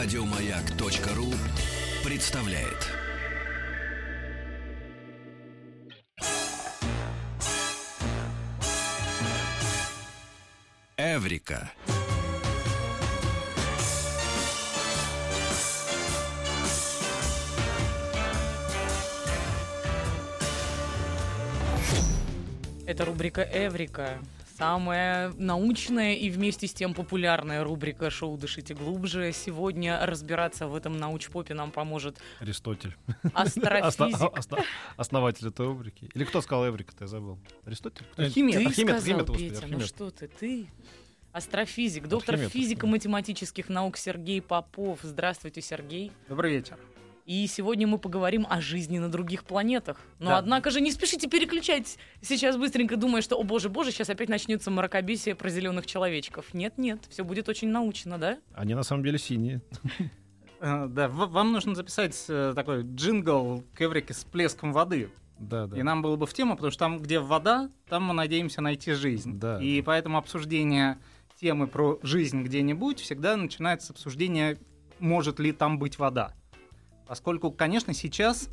Радиомаяк.ру представляет. Эврика. Это рубрика «Эврика». Самая научная и вместе с тем популярная рубрика шоу «Дышите глубже». Сегодня разбираться в этом научпопе нам поможет Аристотель. астрофизик. Осно- Основатель этой рубрики. Или кто сказал Эврика-то, я забыл. Аристотель? Кто? Архимед, ты Архимед, сказал, Петя, ну что ты, ты астрофизик, доктор Архимед, физико-математических наук Сергей Попов. Здравствуйте, Сергей. Добрый вечер. И сегодня мы поговорим о жизни на других планетах. Но Да. однако же не спешите переключать сейчас быстренько, думая, что, о боже, боже, сейчас опять начнется мракобесие про зеленых человечков. Нет-нет, все будет очень научно, да? Они на самом деле синие. Э, Да, вам нужно записать э, такой джингл к Эврике с плеском воды. Да, да. И нам было бы в тему, потому что там, где вода, там мы надеемся найти жизнь. Да, И поэтому обсуждение темы про жизнь где-нибудь всегда начинается с обсуждения, может ли там быть вода. Поскольку, конечно, сейчас,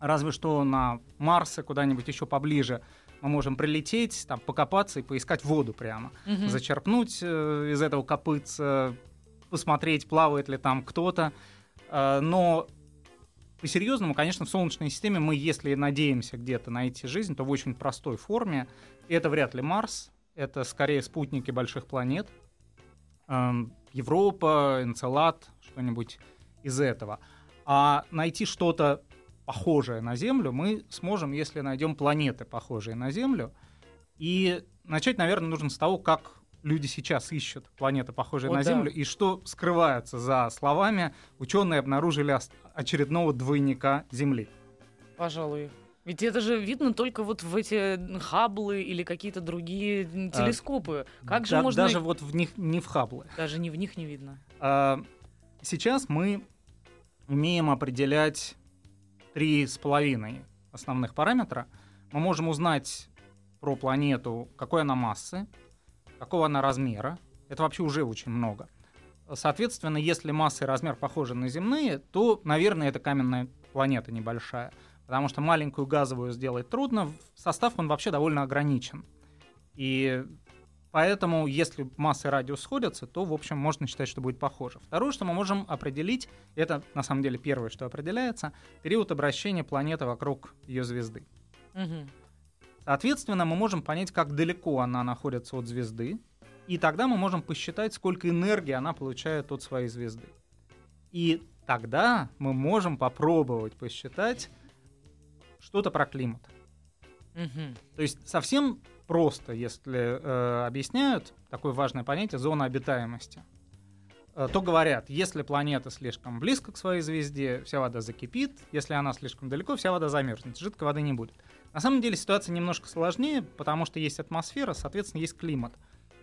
разве что на Марс и куда-нибудь еще поближе, мы можем прилететь, там, покопаться и поискать воду прямо. Мгм. зачерпнуть э, из этого копытца, посмотреть, плавает ли там кто-то. Э, но по-серьезному, конечно, в Солнечной системе мы, если надеемся где-то найти жизнь, то в очень простой форме. Это вряд ли Марс, это скорее спутники больших планет. Эм, Европа, Энцелад, что-нибудь из этого. А найти что-то похожее на Землю мы сможем, если найдем планеты, похожие на Землю. И начать, наверное, нужно с того, как люди сейчас ищут планеты, похожие О, на да. Землю, и что скрывается за словами «ученые обнаружили очередного двойника Земли». Пожалуй. Ведь это же видно только вот в эти Хаблы или какие-то другие м, телескопы. Как же Да- можно... Даже вот в них не в Хаблы. Даже не в них не видно. А, Сейчас мы умеем определять три с половиной основных параметра. Мы можем узнать про планету, какой она массы, какого она размера. Это вообще уже очень много. Соответственно, если масса и размер похожи на земные, то, наверное, это каменная планета небольшая. Потому что маленькую газовую сделать трудно, состав он вообще довольно ограничен. И Поэтому, если масса и радиус сходятся, то, в общем, можно считать, что будет похоже. Второе, что мы можем определить, это на самом деле первое, что определяется, период обращения планеты вокруг ее звезды. Мгм. Соответственно, мы можем понять, как далеко она находится от звезды, и тогда мы можем посчитать, сколько энергии она получает от своей звезды. И тогда мы можем попробовать посчитать что-то про климат. Мгм. То есть совсем просто, если э, объясняют такое важное понятие зона обитаемости, э, то говорят, если планета слишком близко к своей звезде, вся вода закипит, если она слишком далеко, вся вода замерзнет, жидкой воды не будет. На самом деле ситуация немножко сложнее, потому что есть атмосфера, соответственно, есть климат.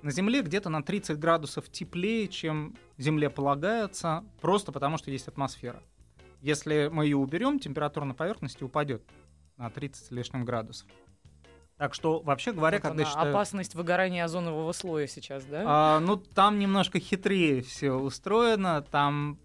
На Земле где-то на 30 градусов теплее, чем Земле полагается, просто потому что есть атмосфера. Если мы ее уберем, температура на поверхности упадет на 30 с лишним градусов. Так что, вообще говоря, Вот когда она, считают... Опасность выгорания озонового слоя сейчас, да? А, ну, там немножко хитрее все устроено. Там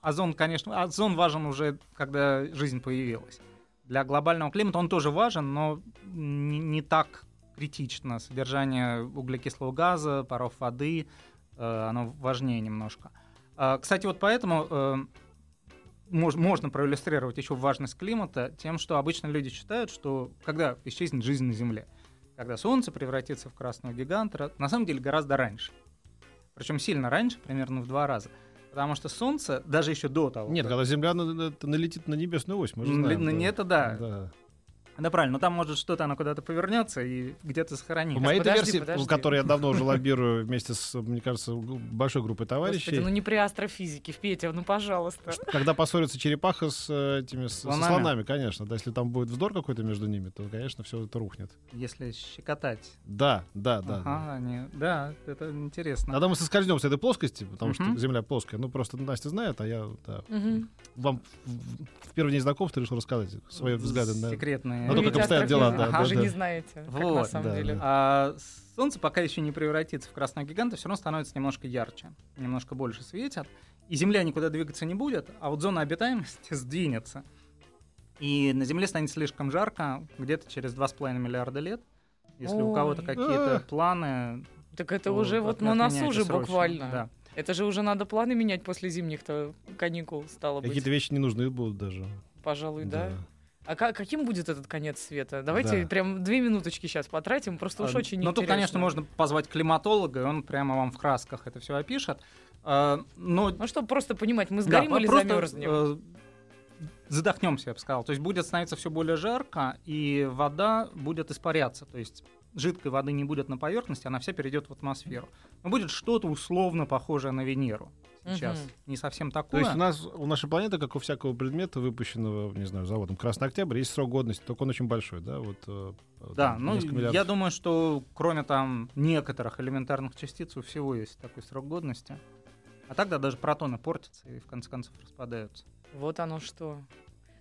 озон, конечно, озон важен уже, когда жизнь появилась. Для глобального климата он тоже важен, но не, не так критично. Содержание углекислого газа, паров воды, э, оно важнее немножко. А, кстати, вот поэтому э, мож- можно проиллюстрировать еще важность климата тем, что обычно люди считают, что когда исчезнет жизнь на Земле, когда Солнце превратится в красного гиганта, на самом деле гораздо раньше. Причем сильно раньше, примерно в два раза. Потому что Солнце, даже еще до того... Нет, как- когда Земля на- на- налетит на небесную ось, мы же знаем. ну, не это да. Да. Да, правильно, но там может что-то, оно куда-то повернется и где-то В сохранится. моей подожди, версии, подожди. в которой я давно уже лоббирую вместе с, мне кажется, большой группой товарищей, Господи, ну не при астрофизике, Петя, ну пожалуйста. когда поссорится черепаха с э, этими с, со Слонами. слонами, конечно, да, если там будет вздор какой-то между ними, то, конечно, все это рухнет. Если щекотать. Да, да, да. да. Ага, они- да, это интересно. Тогда мы соскользнем с этой плоскости, потому что Мгм. Земля плоская. Ну, просто Настя знает, а я да, Мгм. вам в, в первый день знакомства решил рассказать свои взгляды на, Секретные А то, как обстоят дела, да, Вы да, же да. не знаете, как на Вот, самом да, деле. да. А Солнце пока еще не превратится в красного гиганта, все равно становится немножко ярче, немножко больше светит. И Земля никуда двигаться не будет, а вот зона обитаемости сдвинется. И на Земле станет слишком жарко где-то через 2,5 миллиарда лет. Если у кого-то Ой. какие-то планы... Так это то уже вот на носу же буквально. Да. Это же уже надо планы менять после зимних-то каникул, стало быть. Какие-то вещи не нужны будут даже. Пожалуй, да. А ка- каким будет этот конец света? Давайте Да. прям две минуточки сейчас потратим, просто уж А, очень Но тут, конечно, можно позвать климатолога, и он прямо вам в красках это все опишет. А, Но Ну, чтобы просто понимать, мы Да, сгорим или просто, замерзнем? э, задохнемся, я бы сказал. То есть будет становиться все более жарко, и вода будет испаряться. То есть жидкой воды не будет на поверхности, она вся перейдет в атмосферу. Но будет что-то условно похожее на Венеру сейчас. Мгм. Не совсем То такое. есть у нас, у нашей планеты, как у всякого предмета, выпущенного, не знаю, заводом Красный Октябрь, есть срок годности, только он очень большой, да? Вот, э, Да, там ну я думаю, что кроме там некоторых элементарных частиц у всего есть такой срок годности. А тогда даже протоны портятся и в конце концов распадаются. Вот оно что.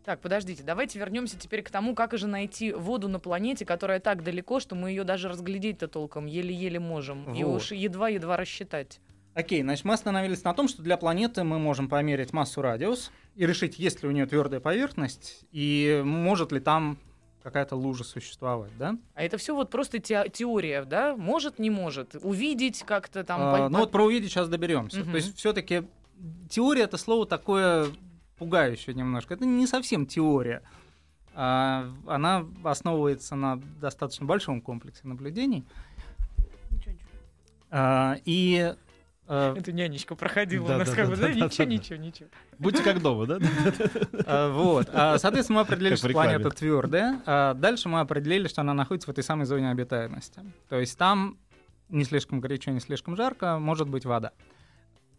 Так, подождите, давайте вернемся теперь к тому, как же найти воду на планете, которая так далеко, что мы ее даже разглядеть-то толком еле-еле можем. И Вот. уж едва-едва рассчитать. Окей, значит, мы остановились на том, что для планеты мы можем померить массу радиус и решить, есть ли у нее твердая поверхность и может ли там какая-то лужа существовать, да? А это все вот просто те- теория, да? Может, не может. Увидеть как-то там. А, ну вот про увидеть сейчас доберемся. Мгм. То есть все-таки теория это слово такое пугающее немножко. Это не совсем теория. А, она основывается на достаточно большом комплексе наблюдений. А, и а, Это нянечка проходила Да, у нас да, как да, бы, да, да, ничего, ничего, ничего. Будьте как дома, да? А, Вот. А, Соответственно, мы определили, что планета твердая. Дальше мы определили, что она находится в этой самой зоне обитаемости. То есть там не слишком горячо, не слишком жарко, может быть вода.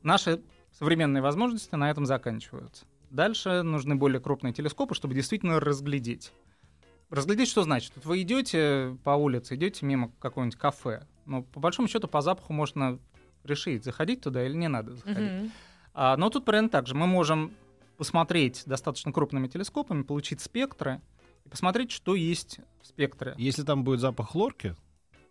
Наши современные возможности на этом заканчиваются. Дальше нужны более крупные телескопы, чтобы действительно разглядеть. Разглядеть что значит? Вот вы идете по улице, идете мимо какого-нибудь кафе. Ну, по большому счету, по запаху можно решить, заходить туда или не надо заходить. Мгм. А, но тут примерно так же. Мы можем посмотреть достаточно крупными телескопами, получить спектры и посмотреть, что есть в спектре. Если там будет запах хлорки,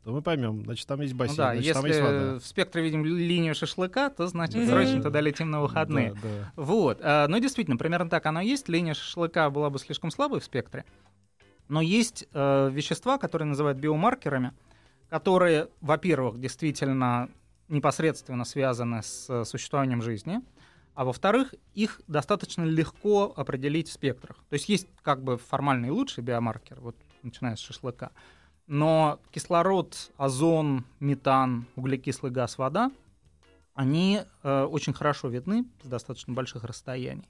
то мы поймем, значит, там есть Ну бассейн, да, значит, там есть вода. если в спектре видим линию шашлыка, то значит Мгм. срочно туда летим на выходные. Да, да. Вот. а, Ну, действительно, примерно так оно есть. Линия шашлыка была бы слишком слабой в спектре. Но есть э, вещества, которые называют биомаркерами, которые, во-первых, действительно непосредственно связаны с э, существованием жизни, а во-вторых, их достаточно легко определить в спектрах. То есть есть как бы формальный лучший биомаркер, вот начиная с шашлыка, но кислород, озон, метан, углекислый газ, вода, они э, очень хорошо видны с достаточно больших расстояний.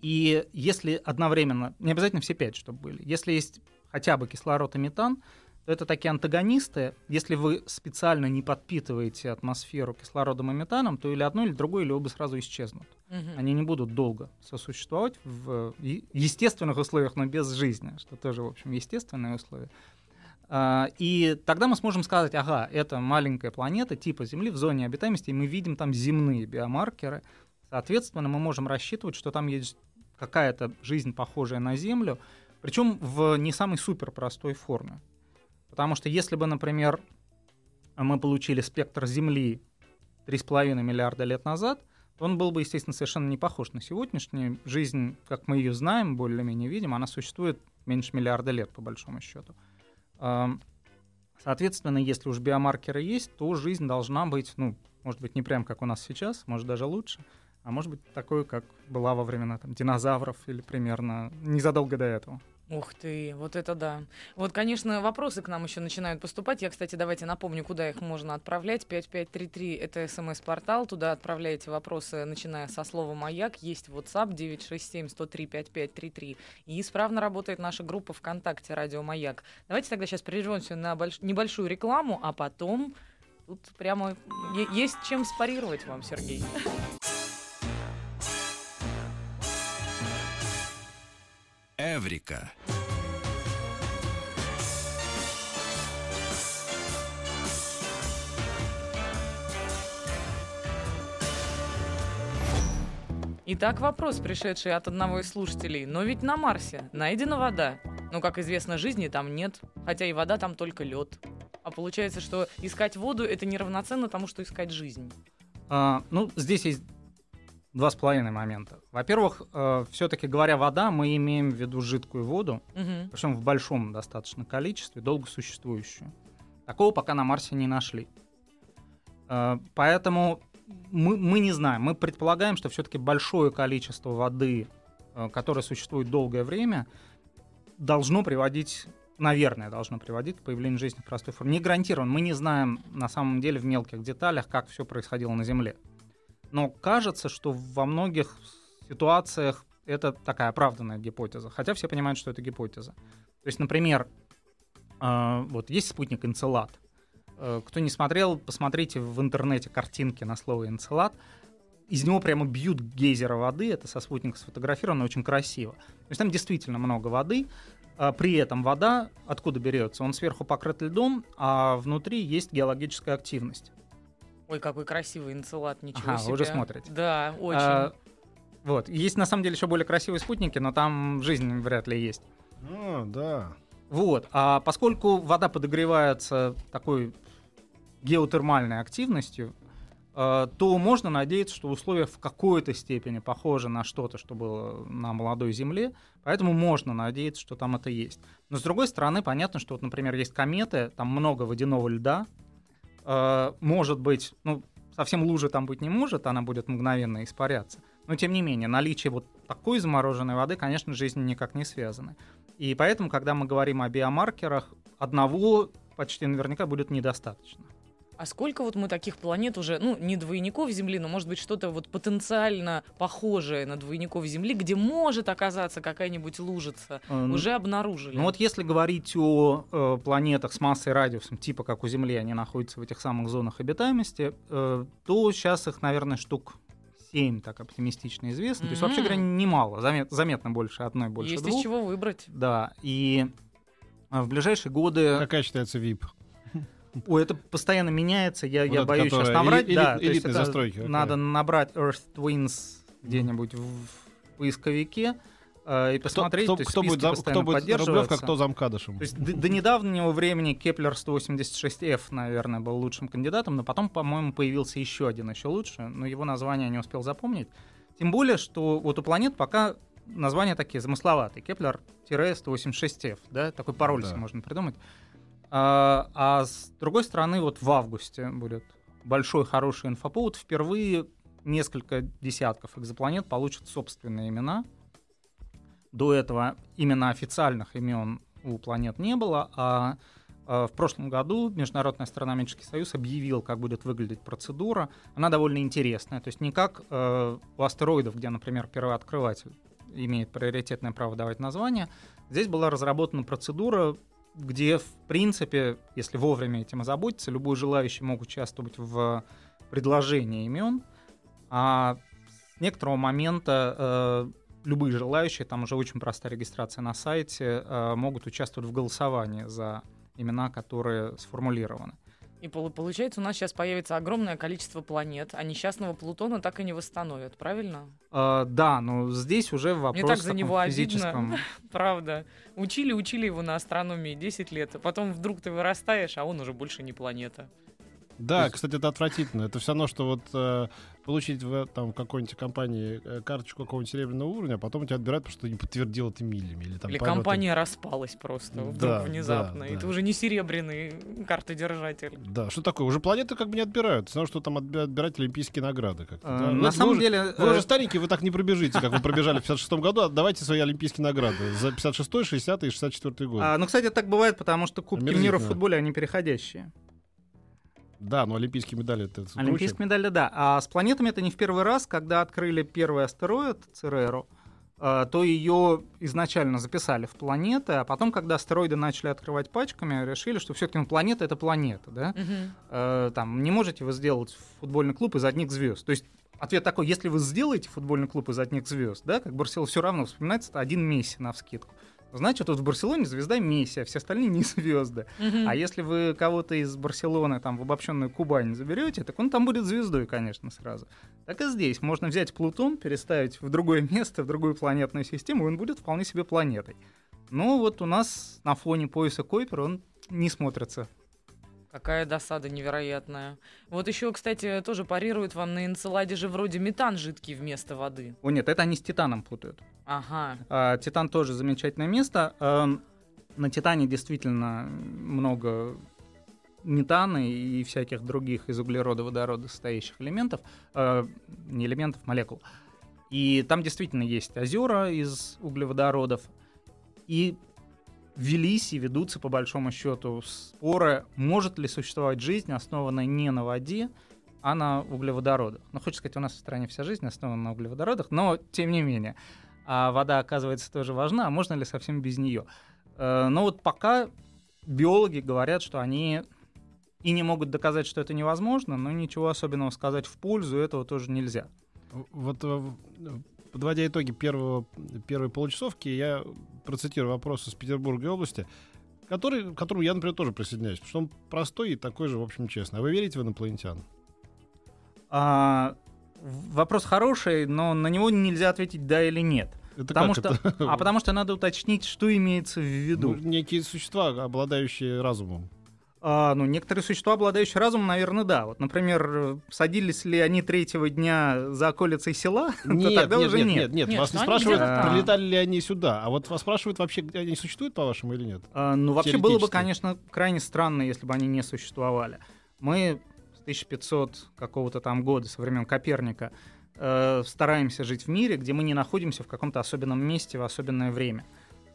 И если одновременно, не обязательно все пять, чтобы были, если есть хотя бы кислород и метан, то это такие антагонисты. Если вы специально не подпитываете атмосферу кислородом и метаном, то или одно, или другое, или оба сразу исчезнут. Мгм. Они не будут долго сосуществовать в естественных условиях, но без жизни, что тоже, в общем, естественные условия. А, И тогда мы сможем сказать, ага, это маленькая планета типа Земли в зоне обитаемости, и мы видим там земные биомаркеры. Соответственно, мы можем рассчитывать, что там есть какая-то жизнь, похожая на Землю, причем в не самой супер простой форме. Потому что если бы, например, мы получили спектр Земли 3,5 миллиарда лет назад, то он был бы, естественно, совершенно не похож на сегодняшнюю. Жизнь, как мы ее знаем, более-менее видим, она существует меньше миллиарда лет, по большому счету. Ам, Соответственно, если уж биомаркеры есть, то жизнь должна быть, ну, может быть, не прям как у нас сейчас, может даже лучше, а может быть такой, как была во времена там, динозавров или примерно незадолго до этого. Ух ты, вот это да. Вот, конечно, вопросы к нам еще начинают поступать. Я, кстати, давайте напомню, куда их можно отправлять. 5533 — это смс-портал. Туда отправляете вопросы, начиная со слова «Маяк». Есть WhatsApp 967-103-5533. И исправно работает наша группа ВКонтакте «Радио Маяк». Давайте тогда сейчас прервемся на больш- небольшую рекламу, а потом тут прямо есть чем спарировать вам, Сергей. Эврика. Итак, вопрос, пришедший от одного из слушателей. Но ведь на Марсе найдена вода. Но, как известно, жизни там нет, хотя и вода там только лед. А получается, что искать воду это неравноценно тому, что искать жизнь. А, ну, здесь есть два с половиной момента. Во-первых, э, все-таки говоря вода, мы имеем в виду жидкую воду, Мгм. причем в большом достаточно количестве, долго существующую. Такого пока на Марсе не нашли. Э, Поэтому мы, мы не знаем. Мы предполагаем, что все-таки большое количество воды, э, которое существует долгое время, должно приводить, наверное, должно приводить к появлению жизни в простой форме. Не гарантирован. Мы не знаем на самом деле в мелких деталях, как все происходило на Земле. Но кажется, что во многих ситуациях это такая оправданная гипотеза. Хотя все понимают, что это гипотеза. То есть, например, э, вот есть спутник Энцелад. Э, Кто не смотрел, посмотрите в интернете картинки на слово Энцелад. Из него прямо бьют гейзеры воды. Это со спутника сфотографировано очень красиво. То есть там действительно много воды. А При этом вода откуда берется? Он сверху покрыт льдом, а внутри есть геологическая активность. Ой, какой красивый инцелат, ничего Ага, себе. вы уже смотрите. Да, очень. А, вот. Есть на самом деле еще более красивые спутники, но там жизнь вряд ли есть. А, да. Вот. А поскольку вода подогревается такой геотермальной активностью, э, то можно надеяться, что условия в какой-то степени похожи на что-то, что было на молодой Земле, поэтому можно надеяться, что там это есть. Но с другой стороны, понятно, что вот, например, есть кометы, там много водяного льда, Э, может быть, ну, совсем лужи там быть не может, она будет мгновенно испаряться. Но тем не менее, наличие вот такой замороженной воды, конечно, с жизнью никак не связаны. И поэтому, когда мы говорим о биомаркерах, одного почти наверняка будет недостаточно. А сколько вот мы таких планет уже, ну, не двойников Земли, но, может быть, что-то вот потенциально похожее на двойников Земли, где может оказаться какая-нибудь лужица, ну, уже обнаружили? Ну вот если говорить о э, планетах с массой и радиусом, типа как у Земли, они находятся в этих самых зонах обитаемости, э, то сейчас их, наверное, штук 7 так оптимистично известно. То есть, вообще говоря, немало, замет- заметно больше одной, больше Есть двух. из чего выбрать. Да, и э, в ближайшие годы... Какая считается VIP? Ой, это постоянно меняется, я, Вот я это, боюсь сейчас наврать. эли- да, элит- то есть застройки. Надо набрать Earth Twins где-нибудь в, в поисковике э, и Кто, посмотреть. кто, то есть кто будет, постоянно кто будет Рублевка, кто замкадышем? То есть до, до недавнего времени Кеплер 186F, наверное, был лучшим кандидатом, но потом, по-моему, появился еще один, еще лучше, но его название я не успел запомнить. Тем более, что вот у планет пока названия такие замысловатые. Кеплер-186F, да, такой пароль Да. себе можно придумать. А, а с другой стороны, вот в августе будет большой хороший инфоповод. Впервые несколько десятков экзопланет получат собственные имена. До этого именно официальных имен у планет не было, а э, в прошлом году Международный астрономический союз объявил, как будет выглядеть процедура. Она довольно интересная. То есть не как э, у астероидов, где, например, первооткрыватель имеет приоритетное право давать название. Здесь была разработана процедура, где, в принципе, если вовремя этим озаботиться, любой желающий мог участвовать в предложении имен. А с некоторого момента э, любые желающие, там уже очень простая регистрация на сайте, э, могут участвовать в голосовании за имена, которые сформулированы. И пол- получается, у нас сейчас появится огромное количество планет, а несчастного Плутона так и не восстановят, правильно? Э, да, но здесь уже вопрос так в за него обидно. физическом. Правда. Учили, учили его на астрономии 10 лет, а потом вдруг ты вырастаешь, а он уже больше не планета. Да, есть- кстати, это отвратительно. Это все равно, что вот э, получить в там, какой-нибудь компании э, карточку какого-нибудь серебряного уровня, а потом тебя отбирают, потому что ты не подтвердил это милями. Или, там, Или полеты. компания распалась просто вдруг Да, внезапно, да, и да. ты уже не серебряный картодержатель. Да, что такое? Уже планеты как бы не отбирают. Равно, что там отби- отбирать олимпийские награды. Как-то, Э, да. На Ну, вы самом уже- деле... Вы уже э, старенькие, вы так не пробежите, как вы пробежали в 56 году. Отдавайте свои олимпийские награды за 56, 60 и 64 год. а, ну, кстати, так бывает, потому что Кубки мира в футболе, они переходящие. Да, но олимпийские медали это круче. Олимпийские медали, да. А с планетами это не в первый раз, когда открыли первый астероид Цереру, э, то ее изначально записали в планеты, а потом, когда астероиды начали открывать пачками, решили, что все-таки планета это планета, да? Э, Там не можете вы сделать футбольный клуб из одних звезд. То есть ответ такой: если вы сделаете футбольный клуб из одних звезд, да, как Барселона, все равно вспоминается это один Месси на вскидку. Значит, вот в Барселоне звезда Месси, а все остальные не звезды. Мгм. А если вы кого-то из Барселоны там в обобщенную Кубань заберете, так он там будет звездой, конечно, сразу. Так и здесь. Можно взять Плутон, переставить в другое место, в другую планетную систему, и он будет вполне себе планетой. Ну вот у нас на фоне пояса Койпер он не смотрится. Какая досада невероятная. Вот еще, кстати, тоже парируют вам на Энцеладе же вроде метан жидкий вместо воды. О нет, это они с Титаном путают. Ага. А, Титан тоже замечательное место. Эм, на Титане действительно много метана и всяких других из углерода, водорода состоящих элементов, э, не элементов, молекул. И там действительно есть озера из углеводородов. И велись и ведутся, по большому счету, споры, может ли существовать жизнь, основанная не на воде, а на углеводородах. Ну, хочется сказать, у нас в стране вся жизнь основана на углеводородах, но тем не менее. А вода, оказывается, тоже важна, а можно ли совсем без нее? Э, но вот пока биологи говорят, что они и не могут доказать, что это невозможно, но ничего особенного сказать в пользу этого тоже нельзя. Вот э, подводя итоги первого, первой получасовки, я процитирую вопрос из Петербургской области, который, к которому я, например, тоже присоединяюсь, потому что он простой и такой же, в общем, честный. А вы верите в инопланетян? А, вопрос хороший, но на него нельзя ответить да или нет. Это потому что, это? а потому что надо уточнить, что имеется в виду. Ну, некие существа, обладающие разумом. А, ну, некоторые существа, обладающие разумом, наверное, да. Вот, например, садились ли они третьего дня за околицей села, то Нет, тогда нет, уже нет, нет. нет, нет, Нет, Вас не спрашивают, там. прилетали ли они сюда. А вот вас спрашивают вообще, где они существуют, по-вашему, или нет? А, ну, вообще было бы, конечно, крайне странно, если бы они не существовали. Мы с 1500 какого-то там года, со времен Коперника, э, стараемся жить в мире, где мы не находимся в каком-то особенном месте в особенное время.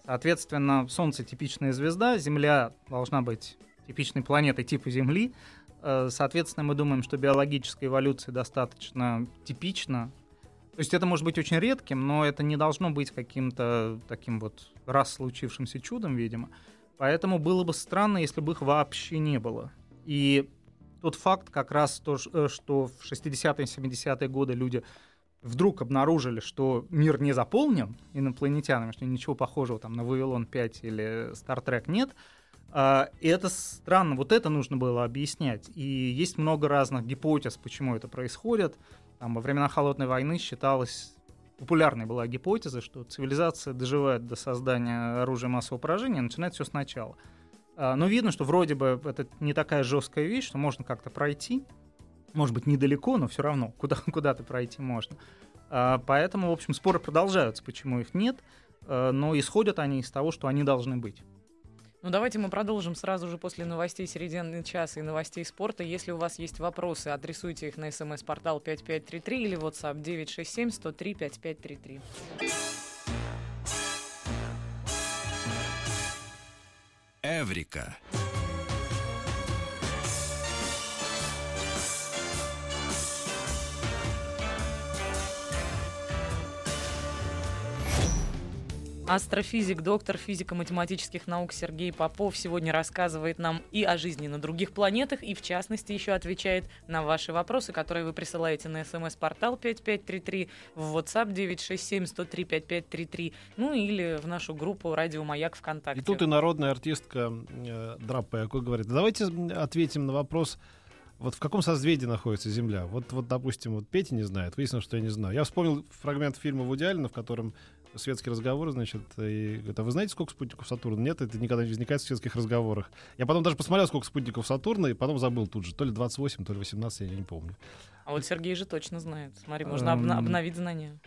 Соответственно, Солнце типичная звезда, Земля должна быть типичной планетой типа Земли. Э, Соответственно, мы думаем, что биологическая эволюция достаточно типична. То есть это может быть очень редким, но это не должно быть каким-то таким вот раз случившимся чудом, видимо. Поэтому было бы странно, если бы их вообще не было. И тот факт, как раз то, э, что в 60-е, 70-е годы люди вдруг обнаружили, что мир не заполнен инопланетянами, что ничего похожего там на Вавилон 5 или Star нет, а, и это странно, вот это нужно было объяснять. И есть много разных гипотез, почему это происходит. Там, во времена Холодной войны считалось, популярной была гипотеза, что цивилизация доживает до создания оружия массового поражения, начинает все сначала. А, Но видно, что вроде бы это не такая жесткая вещь, что можно как-то пройти. Может быть, недалеко, но все равно куда, куда-то пройти можно. А, Поэтому, в общем, споры продолжаются, почему их нет. Но исходят они из того, что они должны быть. Ну, давайте мы продолжим сразу же после новостей середины часа и новостей спорта. Если у вас есть вопросы, адресуйте их на смс-портал 5533 или WhatsApp 967 103 5533. Эврика. Астрофизик, доктор физико-математических наук Сергей Попов сегодня рассказывает нам и о жизни на других планетах, и в частности еще отвечает на ваши вопросы, которые вы присылаете на смс-портал 5533, в WhatsApp 967-103-5533, ну или в нашу группу «Радио Маяк ВКонтакте». И тут и народная артистка э, Драпеко говорит, давайте ответим на вопрос, вот в каком созвездии находится Земля? Вот, вот, допустим, вот Петя не знает, выяснилось, что я не знаю. Я вспомнил фрагмент фильма Вуди Аллена, в котором светский разговор, значит, и говорит, а вы знаете, сколько спутников Сатурна? Нет, это никогда не возникает в светских разговорах. Я потом даже посмотрел, сколько спутников Сатурна, и потом забыл тут же. То ли 28, то ли 18, я не помню. А вот Сергей же точно знает. Смотри, можно обна- Эм, обновить знания.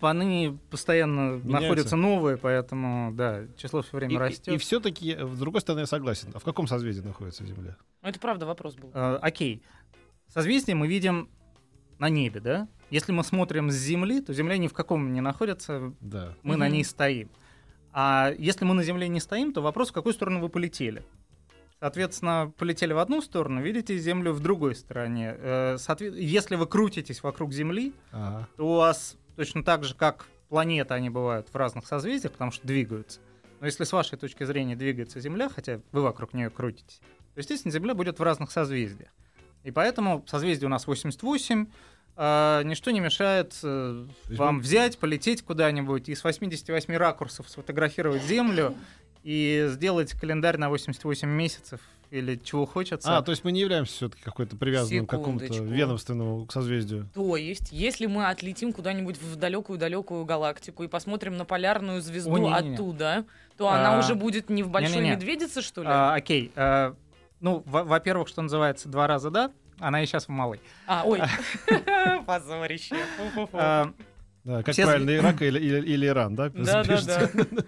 Поныне постоянно Меняются. находятся новые, поэтому, да, число все время И, растет. все-таки, с другой стороны, я согласен. А в каком созвездии находится Земля? Ну, это правда вопрос был. Э, окей. Созвездие мы видим на небе, да? Если мы смотрим с Земли, то Земля ни в каком не находится, Да. мы на Мгм. ней стоим. А если мы на Земле не стоим, то вопрос, в какую сторону вы полетели. Соответственно, полетели в одну сторону, видите Землю в другой стороне. Э, соответ- Если вы крутитесь вокруг Земли, Ага. то у вас точно так же, как планеты, они бывают в разных созвездиях, потому что двигаются. Но если с вашей точки зрения двигается Земля, хотя вы вокруг нее крутитесь, то, естественно, Земля будет в разных созвездиях. И поэтому созвездие у нас 88, а, ничто не мешает э, вам взять, полететь куда-нибудь и с 88 ракурсов сфотографировать Землю и сделать календарь на 88 месяцев или чего хочется. А, то есть мы не являемся все-таки какой-то привязанным к какому-то ведомственному созвездию. То есть, если мы отлетим куда-нибудь в далекую-далекую галактику и посмотрим на полярную звезду О, не-не-не. оттуда, то она А, уже будет не в большой не-не-не. медведице, что ли? А, окей. а, ну, во- во-первых, что называется, два раза да, она и сейчас в малой. А, ой. Позорище. А, Да, как Все правильно, Ирак или, или, или Иран, да? Да-да-да. пишется?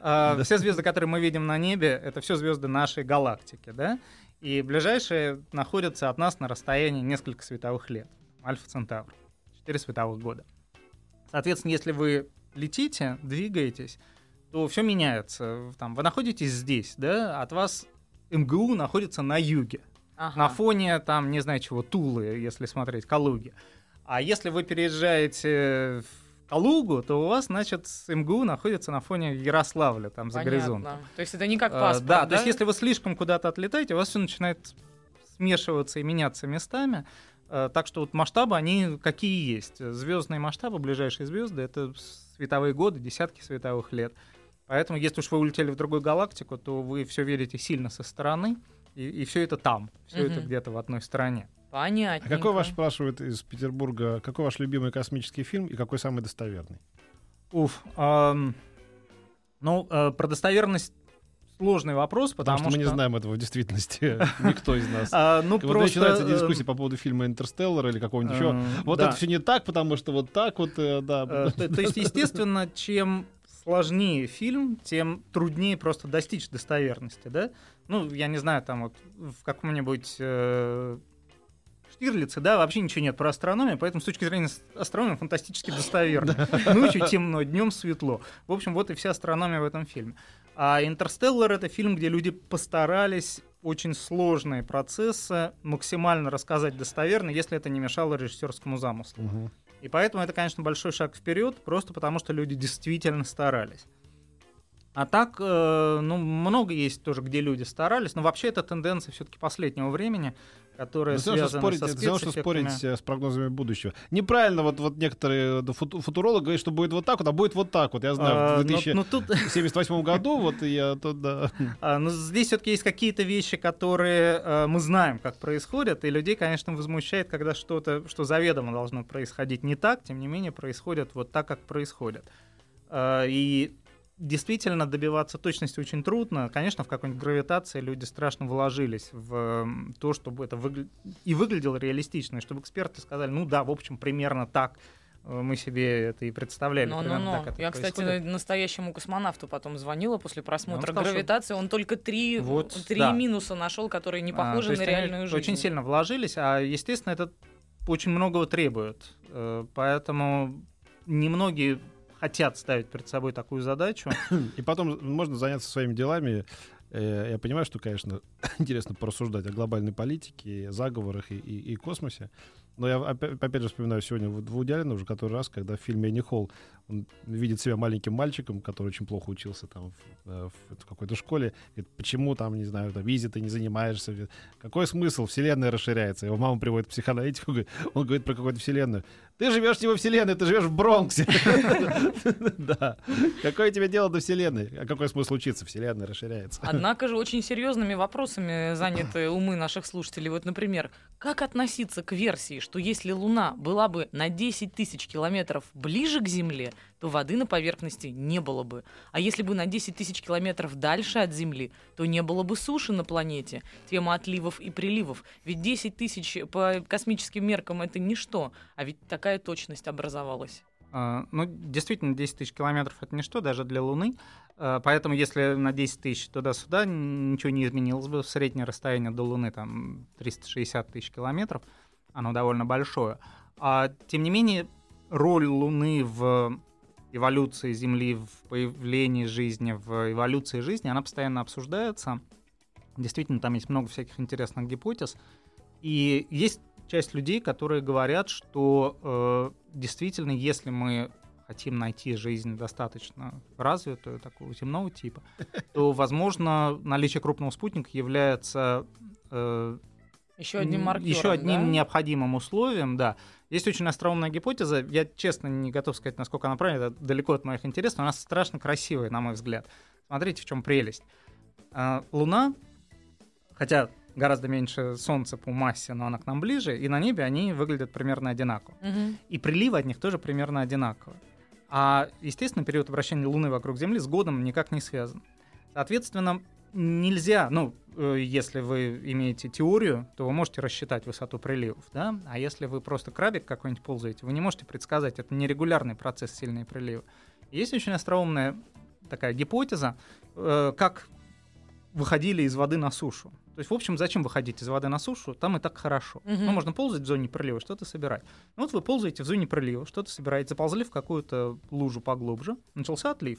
а, Да. Все звезды, которые мы видим на небе, это все звезды нашей галактики, да? И ближайшие находятся от нас на расстоянии несколько световых лет. Альфа Центавр. 4 световых года. Соответственно, если вы летите, двигаетесь, то все меняется. Там, вы находитесь здесь, да, от вас МГУ находится на юге. Ага. На фоне, там, не знаю чего, Тулы, если смотреть, Калуги. А если вы переезжаете в Калугу, то у вас, значит, МГУ находится на фоне Ярославля, там, за Понятно. горизонтом. То есть это не как А, паспорт, да, то есть если вы слишком куда-то отлетаете, у вас все начинает смешиваться и меняться местами. Э, Так что вот масштабы, они какие есть. Звездные масштабы, ближайшие звезды, это световые годы, десятки световых лет. Поэтому, если уж вы улетели в другую галактику, то вы все видите сильно со стороны, и, все это там, все это Мгм. где-то в одной стране. А Понятненько. какой ваш, спрашивает из Петербурга, какой ваш любимый космический фильм и какой самый достоверный? Уф. ам, ну, э, про достоверность сложный вопрос, Потому, потому, что мы не знаем этого в действительности, никто из нас. А, ну, И вот просто, начинается э, дискуссия по поводу фильма «Интерстеллар» или какого-нибудь еще. э, Вот да. это все не так, потому что вот так вот, э, да. Э, то есть, естественно, чем сложнее фильм, тем труднее просто достичь достоверности, да? Ну, я не знаю, там вот в каком-нибудь э, Штирлице, да, вообще ничего нет про астрономию, поэтому с точки зрения астрономии фантастически достоверно. Ночью темно, днем светло. В общем, вот и вся астрономия в этом фильме. А «Интерстеллар» — это фильм, где люди постарались очень сложные процессы максимально рассказать достоверно, если это не мешало режиссерскому замыслу. Мгм. И поэтому это, конечно, большой шаг вперед, просто потому что люди действительно старались. А так, э, ну, много есть тоже, где люди старались, но вообще это тенденция все-таки последнего времени, которая Ну, что связана спорить, со равно, что спорить э, с прогнозами будущего. Неправильно, вот, вот некоторые футу- футурологи говорят, что будет вот так вот, а будет вот так вот. Я знаю, А, в ну- ну, тут 2078 году, вот я тут, да. А, Но здесь все-таки есть какие-то вещи, которые э, мы знаем, как происходят, и людей, конечно, возмущает, когда что-то, что заведомо должно происходить не так, тем не менее происходит вот так, как происходит. А, И действительно добиваться точности очень трудно. Конечно, в какой-нибудь гравитации люди страшно вложились в то, чтобы это выгля- и выглядело реалистично, и чтобы эксперты сказали, ну да, в общем, примерно так э, мы себе это и представляли. Ну, примерно ну. так Я, кстати, происходит. настоящему космонавту потом звонила после просмотра сказал, что- гравитации. Он только три, Вот, три да. минуса нашел, которые не А, похожи есть на реальную жизнь. Очень сильно вложились, а, естественно, это очень многого требует. Э, Поэтому немногие хотят ставить перед собой такую задачу. И потом можно заняться своими делами. Э, Я понимаю, что, конечно, интересно порассуждать о глобальной политике, заговорах и, и- и космосе. Но я опять, опять же вспоминаю сегодня Вуд- Вуди уже который раз, когда в фильме «Энни Холл» он видит себя маленьким мальчиком, который очень плохо учился там в, э, в- в какой-то школе. Говорит, почему там, не знаю, там, визи ты не занимаешься? Какой смысл? Вселенная расширяется. Его мама приводит к психоаналитику, он говорит про какую-то вселенную. Ты живешь не во вселенной, ты живешь в Бронксе. Да. Какое тебе дело до вселенной? А какой смысл учиться? Вселенная расширяется. Однако же очень серьезными вопросами заняты умы наших слушателей. Вот, например, как относиться к версии, что если Луна была бы на 10 тысяч километров ближе к Земле, то воды на поверхности не было бы. А если бы на 10 тысяч километров дальше от Земли, то не было бы суши на планете. Тема отливов и приливов. Ведь 10 тысяч по космическим меркам это ничто. А ведь такая точность образовалась. А, Ну, действительно, 10 тысяч километров — это ничто даже для Луны. А, Поэтому если на 10 тысяч туда-сюда ничего не изменилось бы, среднее расстояние до Луны там 360 тысяч километров, оно довольно большое. А, тем не менее, роль Луны в эволюции Земли, в появлении жизни, в эволюции жизни, она постоянно обсуждается. Действительно, там есть много всяких интересных гипотез. И есть часть людей, которые говорят, что э, действительно, если мы хотим найти жизнь достаточно развитую, такого земного типа, то, возможно, наличие крупного спутника является э, Еще одним маркером. еще одним да? необходимым условием, да. Есть очень остроумная гипотеза, я честно не готов сказать, насколько она правильная, это далеко от моих интересов, она страшно красивая, на мой взгляд. Смотрите, в чем прелесть. А, Луна хотя гораздо меньше Солнца по массе, но она к нам ближе, и на небе они выглядят примерно одинаково. Мгм. И приливы от них тоже примерно одинаковые. А, естественно, период вращения Луны вокруг Земли с годом никак не связан. Соответственно, нельзя, ну, э, если вы имеете теорию, то вы можете рассчитать высоту приливов, да, а если вы просто крабик какой-нибудь ползаете, вы не можете предсказать, это нерегулярный процесс сильные приливы. Есть очень остроумная такая гипотеза, э, как выходили из воды на сушу. То есть, в общем, зачем выходить из воды на сушу? Там и так хорошо. Мгм. Ну, можно ползать в зоне прилива, что-то собирать. Ну, вот вы ползаете в зоне прилива, что-то собираете, заползли в какую-то лужу поглубже, начался отлив.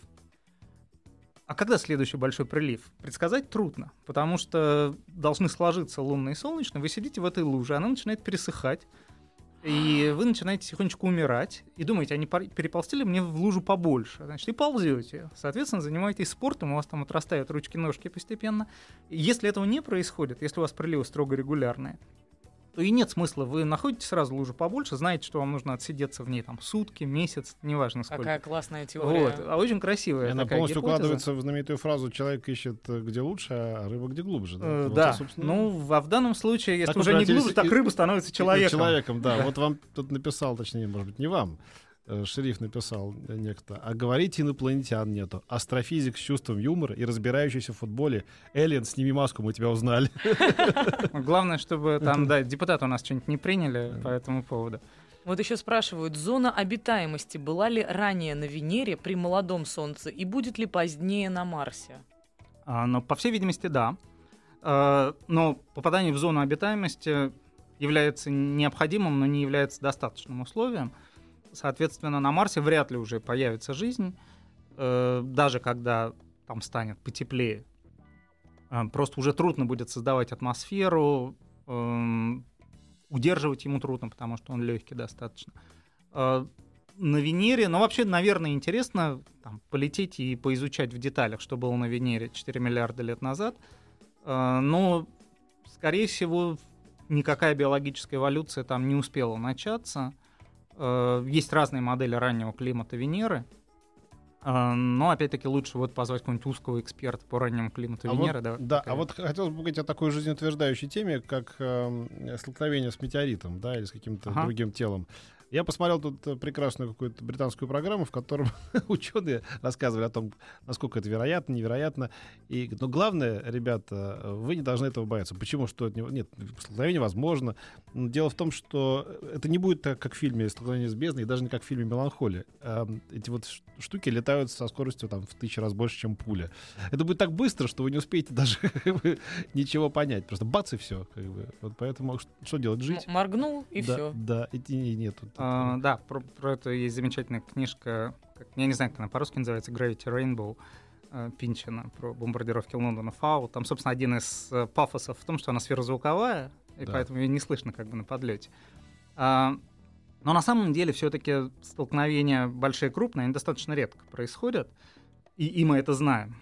А когда следующий большой прилив? Предсказать трудно, потому что должны сложиться лунные и солнечные. Вы сидите в этой луже, она начинает пересыхать, и вы начинаете тихонечко умирать, и думаете, а не пор- переползти ли мне в лужу побольше? Значит, и ползете. Соответственно, занимаетесь спортом, у вас там отрастают ручки-ножки постепенно. Если этого не происходит, если у вас приливы строго регулярные, и нет смысла. Вы находите сразу лужу побольше, знаете, что вам нужно отсидеться в ней там сутки, месяц, неважно сколько. Какая классная теория. Вот, а очень красивая И она полностью гипотеза. укладывается в знаменитую фразу «человек ищет где лучше, а рыба где глубже». Э, Вот, Да, собственно, ну, а в данном случае, если Так уже не глубже, так и- рыба становится и- человеком. Человеком, да. Вот вам тут написал, точнее, может быть, не вам, шериф написал э, некто. А говорите, инопланетян нету. Астрофизик с чувством юмора и разбирающийся в футболе. Эллен, сними маску, мы тебя узнали. Главное, чтобы там, да, депутаты у нас что-нибудь не приняли по этому поводу. Вот еще спрашивают, зона обитаемости была ли ранее на Венере при молодом Солнце и будет ли позднее на Марсе? А, Но, по всей видимости, да. Э, Но попадание в зону обитаемости является необходимым, но не является достаточным условием. Соответственно, на Марсе вряд ли уже появится жизнь, э, даже когда там станет потеплее. Э, Просто уже трудно будет создавать атмосферу, эм, удерживать ему трудно, потому что он легкий достаточно. Э, На Венере, ну вообще, наверное, интересно там, полететь и поизучать в деталях, что было на Венере 4 миллиарда лет назад. Но, скорее всего, никакая биологическая эволюция там не успела начаться. Э, Есть разные модели раннего климата Венеры. Э, Но, опять-таки, лучше вот позвать какого-нибудь узкого эксперта по раннему климату А Венеры. вот, да, да, а вот хотелось бы поговорить о такой жизнеутверждающей теме, как эм, столкновение с метеоритом, да, или с каким-то Ага. другим телом. Я посмотрел тут э, прекрасную какую-то британскую программу, в котором ученые рассказывали о том, насколько это вероятно, невероятно. И, но главное, ребята, вы не должны этого бояться. Почему? Что это не- нет, столкновение возможно. Но дело в том, что это не будет так, как в фильме «Столкновение с бездной», и даже не как в фильме «Меланхолия». Эм, Эти вот штуки летают со скоростью там, в тысячу раз больше, чем пуля. Это будет так быстро, что вы не успеете даже ничего понять. Просто бац и все. Как бы. Вот поэтому ш- что делать? Жить? Моргнул и да, все. Да, и, и- и нет. тут- А, да, про, про это есть замечательная книжка, как, я не знаю, как она по-русски называется, Gravity Rainbow э, Пинчина про бомбардировки Лондона Фау. Там, собственно, один из э, пафосов в том, что она сверхзвуковая, и Да. поэтому ее не слышно как бы на подлете. А, но на самом деле все-таки столкновения большие и крупные, они достаточно редко происходят, и, и мы это знаем.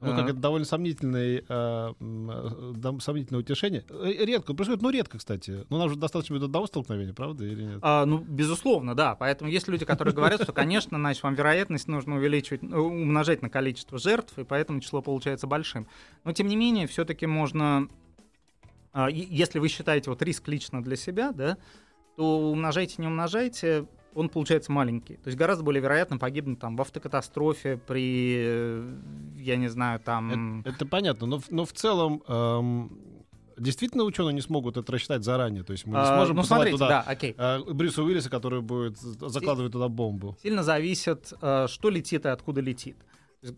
Ну, как это довольно сомнительное, э, э, сомнительное утешение. Э, Редко происходит, ну редко, кстати. Ну, нам же достаточно будет одного столкновения, правда, или нет? А, ну, безусловно, да. Поэтому есть люди, которые говорят, что, конечно, значит, вам вероятность нужно увеличивать, ну, умножать на количество жертв, и поэтому число получается большим. Но, тем не менее, все-таки можно, а, если вы считаете вот риск лично для себя, да, то умножайте, не умножайте, он получается маленький. То есть гораздо более вероятно погибнуть там в автокатастрофе при, э, я не знаю, там... Это, это понятно, но, но в целом эм, действительно ученые не смогут это рассчитать заранее. То есть мы не А, сможем ну, посылать смотрите, туда да, окей. э, Брюса Уиллиса, который будет закладывать туда бомбу. сильно зависит, э, что летит и откуда летит.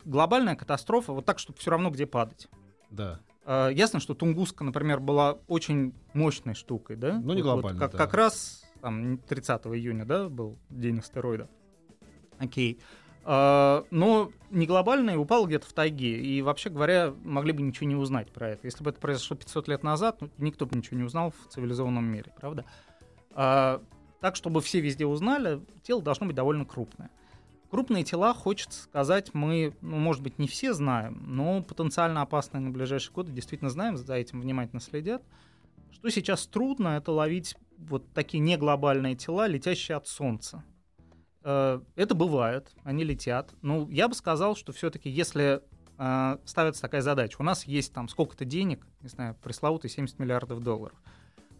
Глобальная катастрофа, вот так, чтобы все равно где падать. Да. Э, Ясно, что Тунгуска, например, была очень мощной штукой, да? Ну, не Вот- вот глобально, как, да. как раз там 30 июня, да, был день астероида. Окей. Э, Но не глобальный, упал где-то в тайге. И, вообще говоря, могли бы ничего не узнать про это. Если бы это произошло 500 лет назад, ну, никто бы ничего не узнал в цивилизованном мире, правда? А, Так, чтобы все везде узнали, тело должно быть довольно крупное. Крупные тела, хочется сказать, мы, ну, может быть, не все знаем, но потенциально опасные на ближайшие годы действительно знаем, за этим внимательно следят. Что сейчас трудно, это ловить вот такие неглобальные тела, летящие от Солнца. Э, Это бывает, они летят. Ну, я бы сказал, что все-таки, если э, ставится такая задача. У нас есть там сколько-то денег, не знаю, пресловутые 70 миллиардов долларов.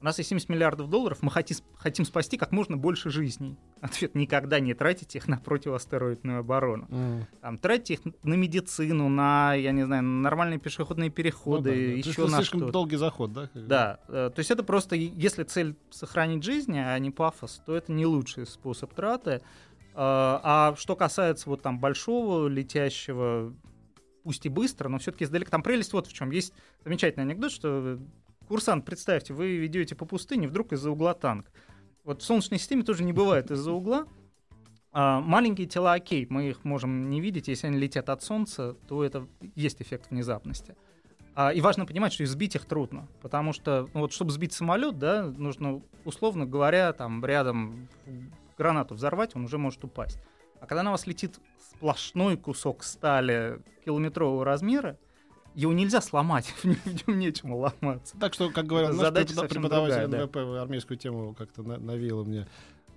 У нас есть 70 миллиардов долларов, мы хотим, хотим спасти как можно больше жизней. Ответ — никогда не тратите их на противоастероидную оборону. М. Там, тратьте их на медицину, на, я не знаю, на нормальные пешеходные Ну переходы, да, да. То еще на слишком что долгий заход, да? Да, э, то есть это просто, если цель сохранить жизнь, а не пафос, то это не лучший способ траты. Э, А что касается вот там большого летящего, пусть и быстро, но все-таки издалека, там прелесть вот в чем. Есть замечательный анекдот, что курсант, представьте, вы ведете по пустыне, вдруг из-за угла танк. Вот в Солнечной системе тоже не бывает из-за угла. А, маленькие тела окей, мы их можем не видеть, если они летят от Солнца, то это есть эффект внезапности. А, и важно понимать, что сбить их трудно, потому что, ну, вот, чтобы сбить самолет, да, нужно, условно говоря, там рядом гранату взорвать, он уже может упасть. А когда на вас летит сплошной кусок стали километрового размера, его нельзя сломать, в нем, нечему ломаться. Так что, как говорил наш совсем преподаватель другая, НВП, армейскую тему как-то на- навеяло мне.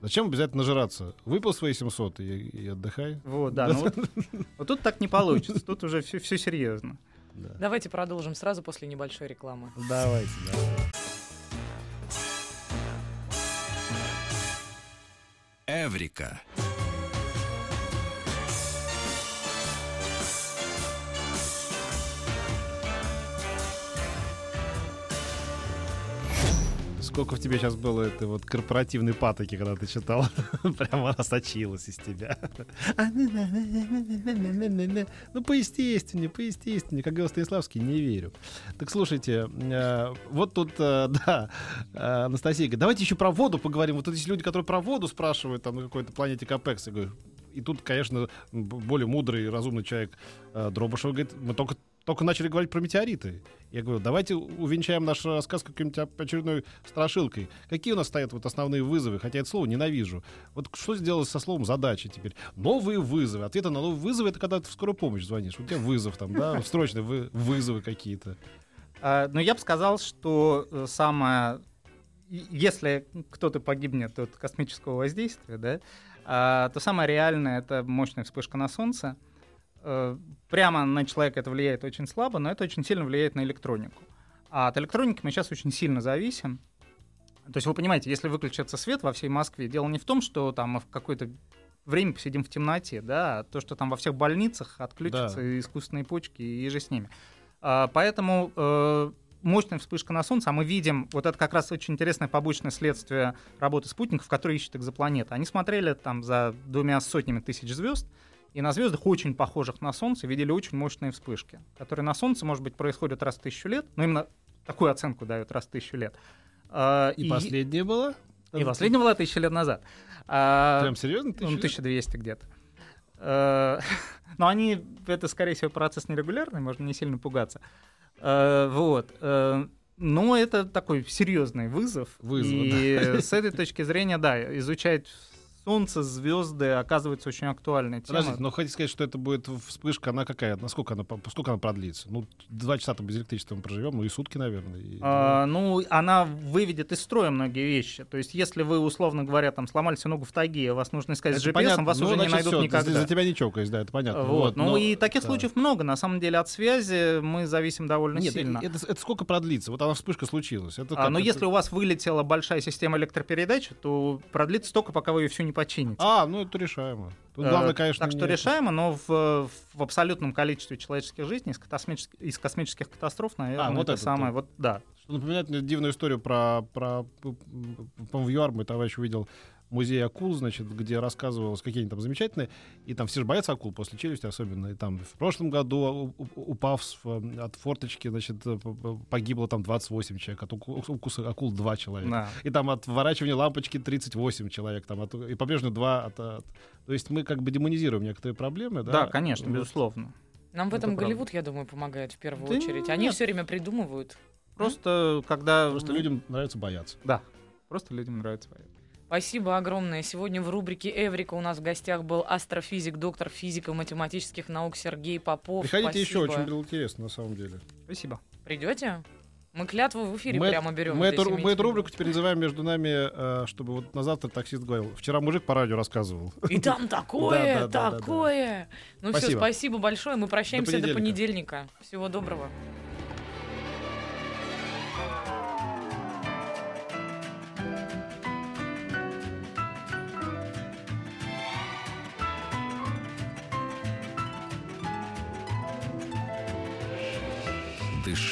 Зачем обязательно нажираться? Выпил свои 700 и, и отдыхай. Вот, да, ну вот, вот тут так не получится, тут уже все, все серьезно. Да. Давайте продолжим сразу после небольшой рекламы. Давайте, давайте. Эврика. Сколько в тебе сейчас было этой вот корпоративной патоки, когда ты читал? Прямо она сочилась из тебя. Ну, поестественнее, поестественнее. Как говорил Станиславский, не верю. Так слушайте, э, вот тут, э, да, э, Анастасия говорит, давайте еще про воду поговорим. Вот тут есть люди, которые про воду спрашивают там на какой-то планете Капекс. Я говорю, и тут, конечно, более мудрый и разумный человек Дробышев говорит, мы только только начали говорить про метеориты. Я говорю, давайте увенчаем наш рассказ какой-нибудь очередной страшилкой. Какие у нас стоят вот основные вызовы? Хотя это слово ненавижу. Вот что сделать со словом задачи теперь? Новые вызовы. Ответы на новые вызовы — это когда ты в скорую помощь звонишь. У тебя вызов там, да, срочные вы- вызовы какие-то. А, Но я бы сказал, что э, самое... Если кто-то погибнет от космического воздействия, да, а, то самое реальное — это мощная вспышка на Солнце. Э, Прямо на человека это влияет очень слабо, но это очень сильно влияет на электронику. А от электроники мы сейчас очень сильно зависим. То есть вы понимаете, если выключится свет во всей Москве, дело не в том, что там мы в какое-то время посидим в темноте, да, а то, что там во всех больницах отключатся искусственные почки и же с ними. А, Поэтому э, мощная вспышка на Солнце, а мы видим, вот это как раз очень интересное побочное следствие работы спутников, которые ищут экзопланеты. Они смотрели там за двумя сотнями тысяч звезд, и на звездах, очень похожих на Солнце, видели очень мощные вспышки, которые на Солнце, может быть, происходят раз в тысячу лет, но именно такую оценку дают раз в тысячу лет. А, И, последнее было? и последняя была тысяча лет назад. А, Прям серьезно? ну, Тысяча лет? 1200 где-то. Э, Но они, это, скорее всего, процесс нерегулярный, можно не сильно пугаться. Вот. э, Но это такой серьезный вызов. Вызов, И с этой точки зрения, да, изучать Солнце, звезды оказывается очень актуальной темой. Подождите, но хотите сказать, что это будет вспышка, она какая? Насколько она, сколько она продлится? Ну, два часа там без электричества мы проживем, ну и сутки, наверное. и- А, ну, она выведет из строя многие вещи. То есть, если вы, условно говоря, там сломали себе ногу в тайге, вас нужно искать с Это GPS, понятно. вас Ну, уже не значит, найдут всё, никогда. За, за тебя не чокаясь, да, это понятно. Вот. Ну но- и таких да. случаев много. На самом деле от связи мы зависим довольно Нет, сильно. Это, это сколько продлится? Вот она вспышка случилась. Это А, как но это- если у вас вылетела большая система электропередач, то продлится столько, пока вы ее всю не почините. А, ну это решаемо. Тут Э, главное, конечно, так что не- решаемо, но в, в абсолютном количестве человеческих жизней из космических, из космических катастроф, наверное, А, вот это это самое. то. Вот, да. Что напоминает мне дивную историю про, про в ЮАР мой товарищ увидел музей акул, значит, где рассказывалось, какие они там замечательные, и там все же боятся акул после челюсти особенно, и там в прошлом году, упав с, э, от форточки, значит, э, погибло там 28 человек, от уку- укуса акул 2 человека. да. И там от вворачивания лампочки 38 человек, там от, и по-прежнему 2 от, от- То есть мы как бы демонизируем некоторые проблемы, да? Да, конечно, Вот. безусловно. Нам в Это этом правда. Голливуд, я думаю, помогает в первую Да очередь. Они нет. все время придумывают. Просто когда... Просто людям нравится бояться. Да, просто людям нравится. поэтому. Спасибо огромное. Сегодня в рубрике «Эврика» у нас в гостях был астрофизик, доктор физико-математических наук Сергей Попов. Приходите еще, Спасибо. очень было интересно на самом деле. Спасибо. Придете? Мы клятву в эфире Мы, прямо берем. мы, эту, мы эту рубрику теперь называем между нами, э, чтобы вот на завтра таксист говорил. Вчера мужик по радио рассказывал. И там такое, такое. Ну все, Спасибо. большое. Мы прощаемся до понедельника. Всего доброго.